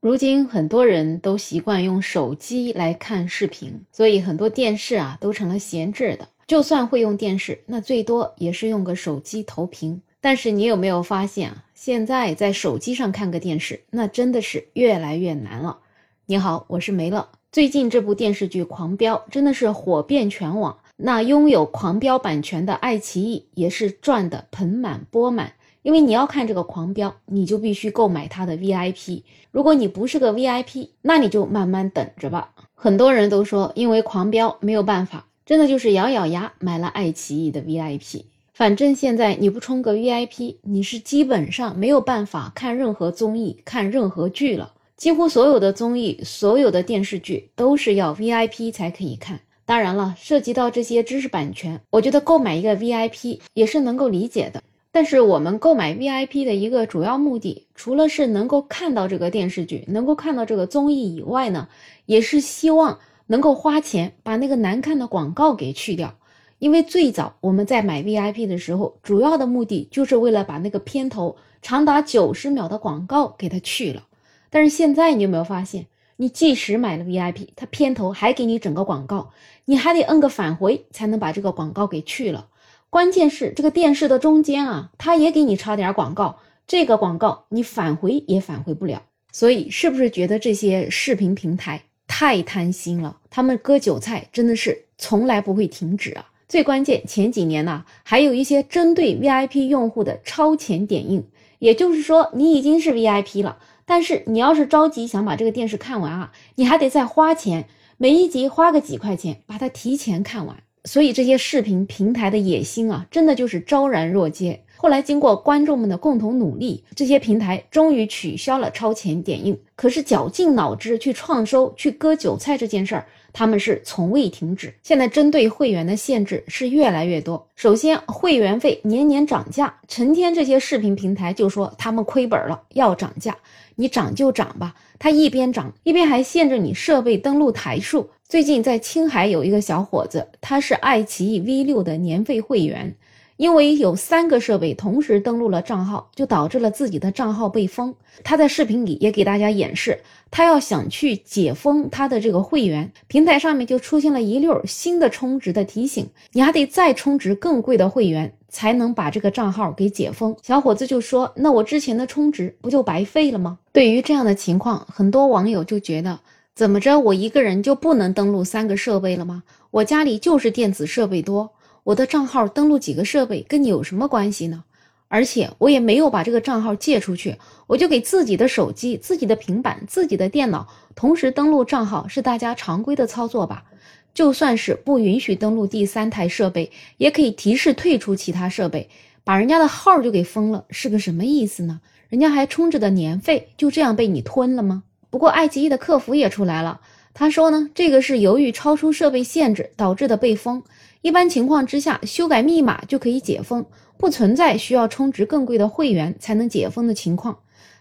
如今很多人都习惯用手机来看视频，所以很多电视啊都成了闲置的。就算会用电视，那最多也是用个手机投屏。但是你有没有发现啊？现在在手机上看个电视，那真的是越来越难了。你好，我是梅乐。最近这部电视剧《狂飙》真的是火遍全网，那拥有《狂飙》版权的爱奇艺也是赚得盆满钵满。因为你要看这个狂飙，你就必须购买它的 VIP。如果你不是个 VIP，那你就慢慢等着吧。很多人都说，因为狂飙没有办法，真的就是咬咬牙买了爱奇艺的 VIP。反正现在你不充个 VIP，你是基本上没有办法看任何综艺、看任何剧了。几乎所有的综艺、所有的电视剧都是要 VIP 才可以看。当然了，涉及到这些知识版权，我觉得购买一个 VIP 也是能够理解的。但是我们购买 VIP 的一个主要目的，除了是能够看到这个电视剧、能够看到这个综艺以外呢，也是希望能够花钱把那个难看的广告给去掉。因为最早我们在买 VIP 的时候，主要的目的就是为了把那个片头长达九十秒的广告给它去了。但是现在你有没有发现，你即使买了 VIP，它片头还给你整个广告，你还得摁个返回才能把这个广告给去了。关键是这个电视的中间啊，它也给你插点广告，这个广告你返回也返回不了。所以是不是觉得这些视频平台太贪心了？他们割韭菜真的是从来不会停止啊！最关键前几年呢，还有一些针对 VIP 用户的超前点映，也就是说你已经是 VIP 了，但是你要是着急想把这个电视看完啊，你还得再花钱，每一集花个几块钱把它提前看完。所以这些视频平台的野心啊，真的就是昭然若揭。后来经过观众们的共同努力，这些平台终于取消了超前点映。可是绞尽脑汁去创收、去割韭菜这件事儿，他们是从未停止。现在针对会员的限制是越来越多。首先，会员费年年涨价，成天这些视频平台就说他们亏本了，要涨价。你涨就涨吧，他一边涨一边还限制你设备登录台数。最近在青海有一个小伙子，他是爱奇艺 V 六的年费会员，因为有三个设备同时登录了账号，就导致了自己的账号被封。他在视频里也给大家演示，他要想去解封他的这个会员，平台上面就出现了一溜新的充值的提醒，你还得再充值更贵的会员才能把这个账号给解封。小伙子就说：“那我之前的充值不就白费了吗？”对于这样的情况，很多网友就觉得。怎么着，我一个人就不能登录三个设备了吗？我家里就是电子设备多，我的账号登录几个设备跟你有什么关系呢？而且我也没有把这个账号借出去，我就给自己的手机、自己的平板、自己的电脑同时登录账号，是大家常规的操作吧？就算是不允许登录第三台设备，也可以提示退出其他设备，把人家的号就给封了，是个什么意思呢？人家还充着的年费就这样被你吞了吗？不过，爱奇艺的客服也出来了。他说呢，这个是由于超出设备限制导致的被封。一般情况之下，修改密码就可以解封，不存在需要充值更贵的会员才能解封的情况。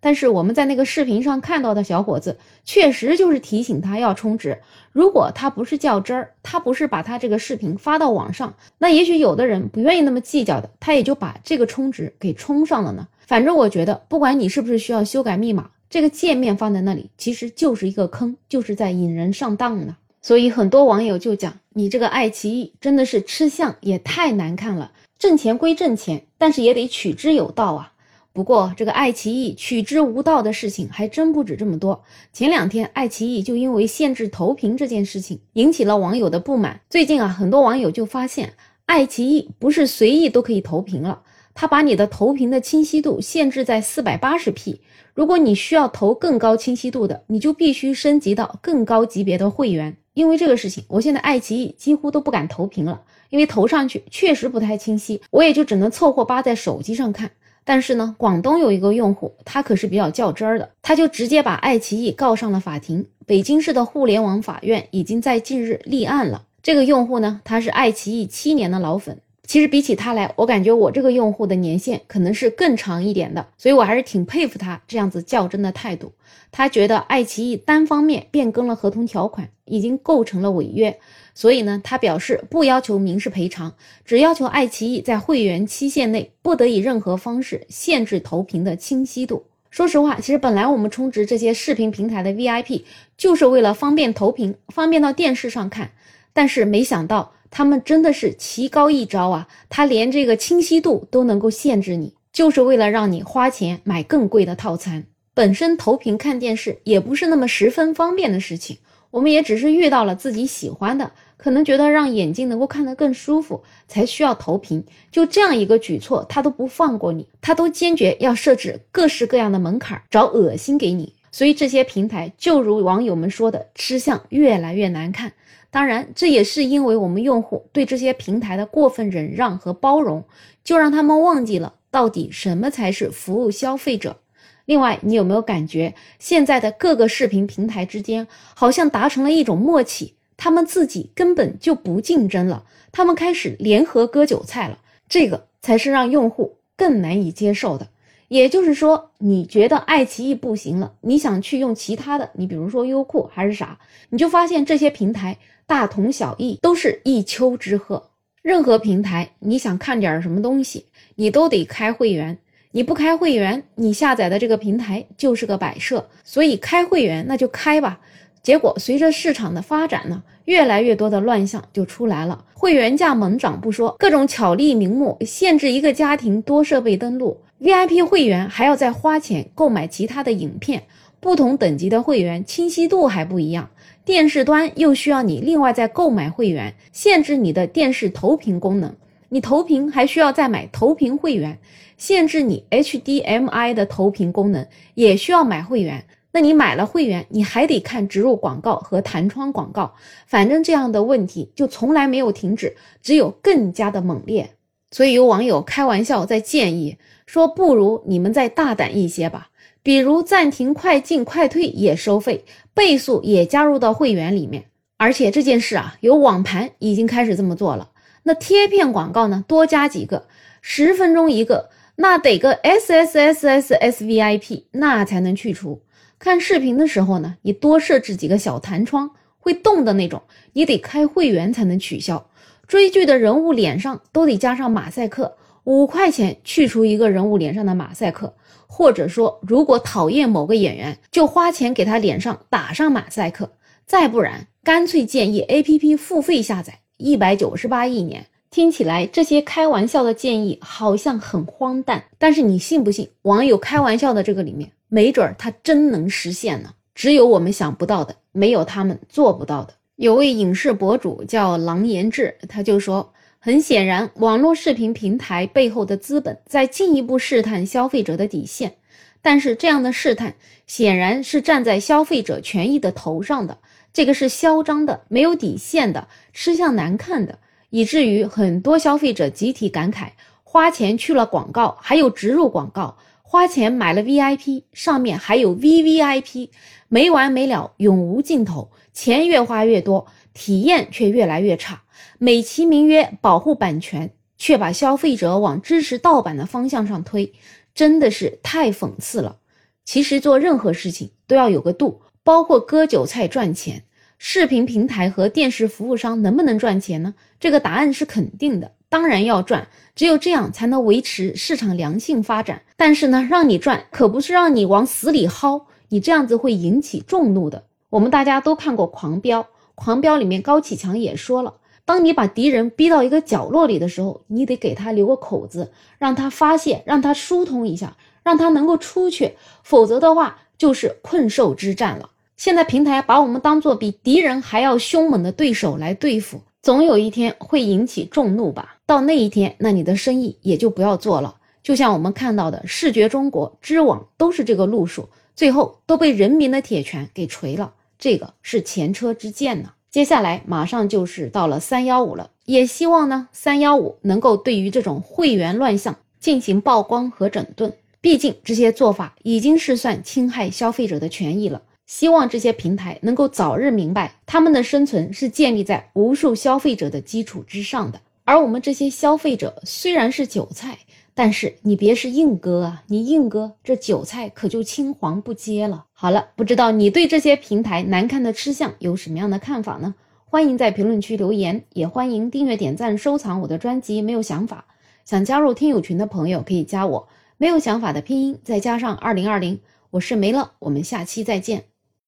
但是我们在那个视频上看到的小伙子，确实就是提醒他要充值。如果他不是较真儿，他不是把他这个视频发到网上，那也许有的人不愿意那么计较的，他也就把这个充值给充上了呢。反正我觉得，不管你是不是需要修改密码。这个界面放在那里，其实就是一个坑，就是在引人上当呢。所以很多网友就讲，你这个爱奇艺真的是吃相也太难看了。挣钱归挣钱，但是也得取之有道啊。不过这个爱奇艺取之无道的事情还真不止这么多。前两天，爱奇艺就因为限制投屏这件事情引起了网友的不满。最近啊，很多网友就发现，爱奇艺不是随意都可以投屏了。它把你的投屏的清晰度限制在四百八十 P，如果你需要投更高清晰度的，你就必须升级到更高级别的会员。因为这个事情，我现在爱奇艺几乎都不敢投屏了，因为投上去确实不太清晰，我也就只能凑合扒在手机上看。但是呢，广东有一个用户，他可是比较较真儿的，他就直接把爱奇艺告上了法庭。北京市的互联网法院已经在近日立案了。这个用户呢，他是爱奇艺七年的老粉。其实比起他来，我感觉我这个用户的年限可能是更长一点的，所以我还是挺佩服他这样子较真的态度。他觉得爱奇艺单方面变更了合同条款，已经构成了违约，所以呢，他表示不要求民事赔偿，只要求爱奇艺在会员期限内不得以任何方式限制投屏的清晰度。说实话，其实本来我们充值这些视频平台的 VIP，就是为了方便投屏，方便到电视上看。但是没想到他们真的是奇高一招啊！他连这个清晰度都能够限制你，就是为了让你花钱买更贵的套餐。本身投屏看电视也不是那么十分方便的事情，我们也只是遇到了自己喜欢的。可能觉得让眼睛能够看得更舒服，才需要投屏。就这样一个举措，他都不放过你，他都坚决要设置各式各样的门槛，找恶心给你。所以这些平台就如网友们说的，吃相越来越难看。当然，这也是因为我们用户对这些平台的过分忍让和包容，就让他们忘记了到底什么才是服务消费者。另外，你有没有感觉现在的各个视频平台之间好像达成了一种默契？他们自己根本就不竞争了，他们开始联合割韭菜了，这个才是让用户更难以接受的。也就是说，你觉得爱奇艺不行了，你想去用其他的，你比如说优酷还是啥，你就发现这些平台大同小异，都是一丘之貉。任何平台你想看点什么东西，你都得开会员，你不开会员，你下载的这个平台就是个摆设。所以开会员那就开吧。结果随着市场的发展呢，越来越多的乱象就出来了。会员价猛涨不说，各种巧立名目，限制一个家庭多设备登录，VIP 会员还要再花钱购买其他的影片。不同等级的会员清晰度还不一样，电视端又需要你另外再购买会员，限制你的电视投屏功能。你投屏还需要再买投屏会员，限制你 HDMI 的投屏功能，也需要买会员。那你买了会员，你还得看植入广告和弹窗广告，反正这样的问题就从来没有停止，只有更加的猛烈。所以有网友开玩笑在建议说，不如你们再大胆一些吧，比如暂停快进快退也收费，倍速也加入到会员里面。而且这件事啊，有网盘已经开始这么做了。那贴片广告呢，多加几个，十分钟一个，那得个 S S S S S V I P，那才能去除。看视频的时候呢，你多设置几个小弹窗，会动的那种，你得开会员才能取消。追剧的人物脸上都得加上马赛克，五块钱去除一个人物脸上的马赛克。或者说，如果讨厌某个演员，就花钱给他脸上打上马赛克。再不然，干脆建议 A P P 付费下载，一百九十八一年。听起来这些开玩笑的建议好像很荒诞，但是你信不信？网友开玩笑的这个里面。没准儿他真能实现呢，只有我们想不到的，没有他们做不到的。有位影视博主叫郎延志，他就说，很显然，网络视频平台背后的资本在进一步试探消费者的底线，但是这样的试探显然是站在消费者权益的头上的，这个是嚣张的、没有底线的、吃相难看的，以至于很多消费者集体感慨，花钱去了广告，还有植入广告。花钱买了 VIP，上面还有 VVIP，没完没了，永无尽头。钱越花越多，体验却越来越差。美其名曰保护版权，却把消费者往支持盗版的方向上推，真的是太讽刺了。其实做任何事情都要有个度，包括割韭菜赚钱。视频平台和电视服务商能不能赚钱呢？这个答案是肯定的。当然要赚，只有这样才能维持市场良性发展。但是呢，让你赚可不是让你往死里薅，你这样子会引起众怒的。我们大家都看过《狂飙》，《狂飙》里面高启强也说了，当你把敌人逼到一个角落里的时候，你得给他留个口子，让他发泄，让他疏通一下，让他能够出去，否则的话就是困兽之战了。现在平台把我们当做比敌人还要凶猛的对手来对付。总有一天会引起众怒吧？到那一天，那你的生意也就不要做了。就像我们看到的视觉中国、知网都是这个路数，最后都被人民的铁拳给锤了。这个是前车之鉴呢。接下来马上就是到了三幺五了，也希望呢三幺五能够对于这种会员乱象进行曝光和整顿。毕竟这些做法已经是算侵害消费者的权益了。希望这些平台能够早日明白，他们的生存是建立在无数消费者的基础之上的。而我们这些消费者虽然是韭菜，但是你别是硬割啊！你硬割，这韭菜可就青黄不接了。好了，不知道你对这些平台难看的吃相有什么样的看法呢？欢迎在评论区留言，也欢迎订阅、点赞、收藏我的专辑。没有想法，想加入听友群的朋友可以加我，没有想法的拼音再加上二零二零。我是梅乐，我们下期再见。